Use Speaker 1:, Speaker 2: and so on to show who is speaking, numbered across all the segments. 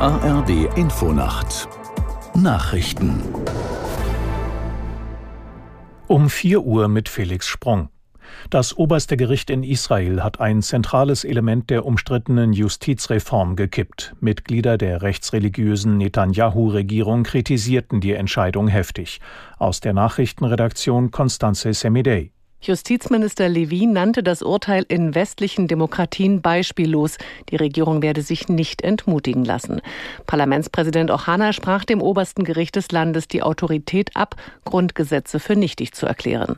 Speaker 1: ARD Infonacht Nachrichten
Speaker 2: um 4 Uhr mit Felix Sprung. Das oberste Gericht in Israel hat ein zentrales Element der umstrittenen Justizreform gekippt. Mitglieder der rechtsreligiösen Netanyahu-Regierung kritisierten die Entscheidung heftig. Aus der Nachrichtenredaktion Constanze Semidey.
Speaker 3: Justizminister Levy nannte das Urteil in westlichen Demokratien beispiellos. Die Regierung werde sich nicht entmutigen lassen. Parlamentspräsident Ochana sprach dem obersten Gericht des Landes die Autorität ab, Grundgesetze für nichtig zu erklären.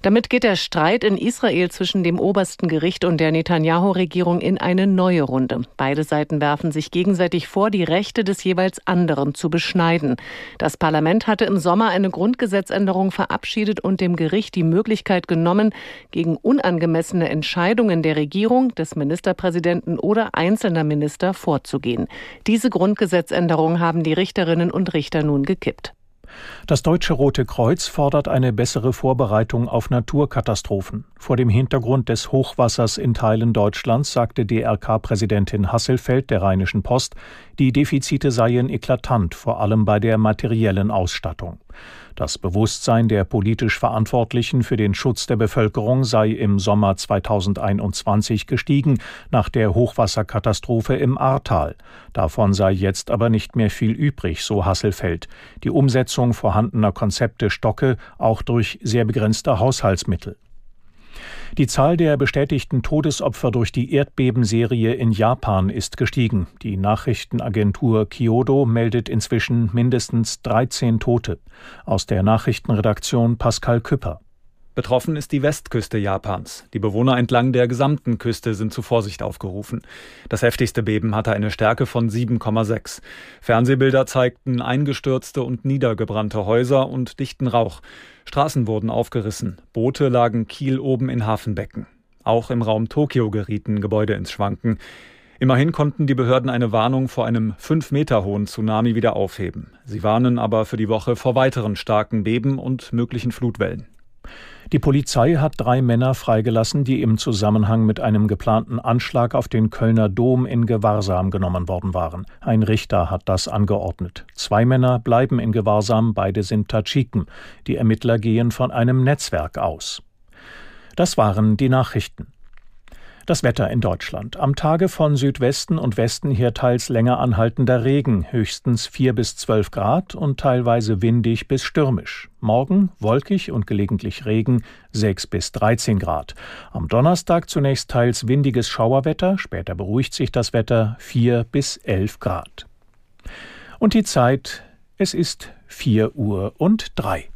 Speaker 3: Damit geht der Streit in Israel zwischen dem obersten Gericht und der Netanyahu-Regierung in eine neue Runde. Beide Seiten werfen sich gegenseitig vor, die Rechte des jeweils anderen zu beschneiden. Das Parlament hatte im Sommer eine Grundgesetzänderung verabschiedet und dem Gericht die Möglichkeit genommen, genommen, gegen unangemessene Entscheidungen der Regierung, des Ministerpräsidenten oder einzelner Minister vorzugehen. Diese Grundgesetzänderung haben die Richterinnen und Richter nun gekippt.
Speaker 2: Das Deutsche Rote Kreuz fordert eine bessere Vorbereitung auf Naturkatastrophen. Vor dem Hintergrund des Hochwassers in Teilen Deutschlands sagte DRK-Präsidentin Hasselfeld der Rheinischen Post, die Defizite seien eklatant, vor allem bei der materiellen Ausstattung. Das Bewusstsein der politisch Verantwortlichen für den Schutz der Bevölkerung sei im Sommer 2021 gestiegen nach der Hochwasserkatastrophe im Ahrtal. Davon sei jetzt aber nicht mehr viel übrig, so Hasselfeld. Die Umsetzung vorhandener Konzepte stocke auch durch sehr begrenzte Haushaltsmittel. Die Zahl der bestätigten Todesopfer durch die Erdbebenserie in Japan ist gestiegen. Die Nachrichtenagentur Kyodo meldet inzwischen mindestens 13 Tote. Aus der Nachrichtenredaktion Pascal Küpper.
Speaker 4: Betroffen ist die Westküste Japans. Die Bewohner entlang der gesamten Küste sind zu Vorsicht aufgerufen. Das heftigste Beben hatte eine Stärke von 7,6. Fernsehbilder zeigten eingestürzte und niedergebrannte Häuser und dichten Rauch. Straßen wurden aufgerissen. Boote lagen Kiel oben in Hafenbecken. Auch im Raum Tokio gerieten Gebäude ins Schwanken. Immerhin konnten die Behörden eine Warnung vor einem fünf Meter hohen Tsunami wieder aufheben. Sie warnen aber für die Woche vor weiteren starken Beben und möglichen Flutwellen.
Speaker 2: Die Polizei hat drei Männer freigelassen, die im Zusammenhang mit einem geplanten Anschlag auf den Kölner Dom in Gewahrsam genommen worden waren. Ein Richter hat das angeordnet. Zwei Männer bleiben in Gewahrsam, beide sind Tadschiken. Die Ermittler gehen von einem Netzwerk aus. Das waren die Nachrichten. Das Wetter in Deutschland. Am Tage von Südwesten und Westen hier teils länger anhaltender Regen, höchstens 4 bis 12 Grad und teilweise windig bis stürmisch. Morgen wolkig und gelegentlich Regen, 6 bis 13 Grad. Am Donnerstag zunächst teils windiges Schauerwetter, später beruhigt sich das Wetter, 4 bis 11 Grad. Und die Zeit, es ist 4 Uhr und 3.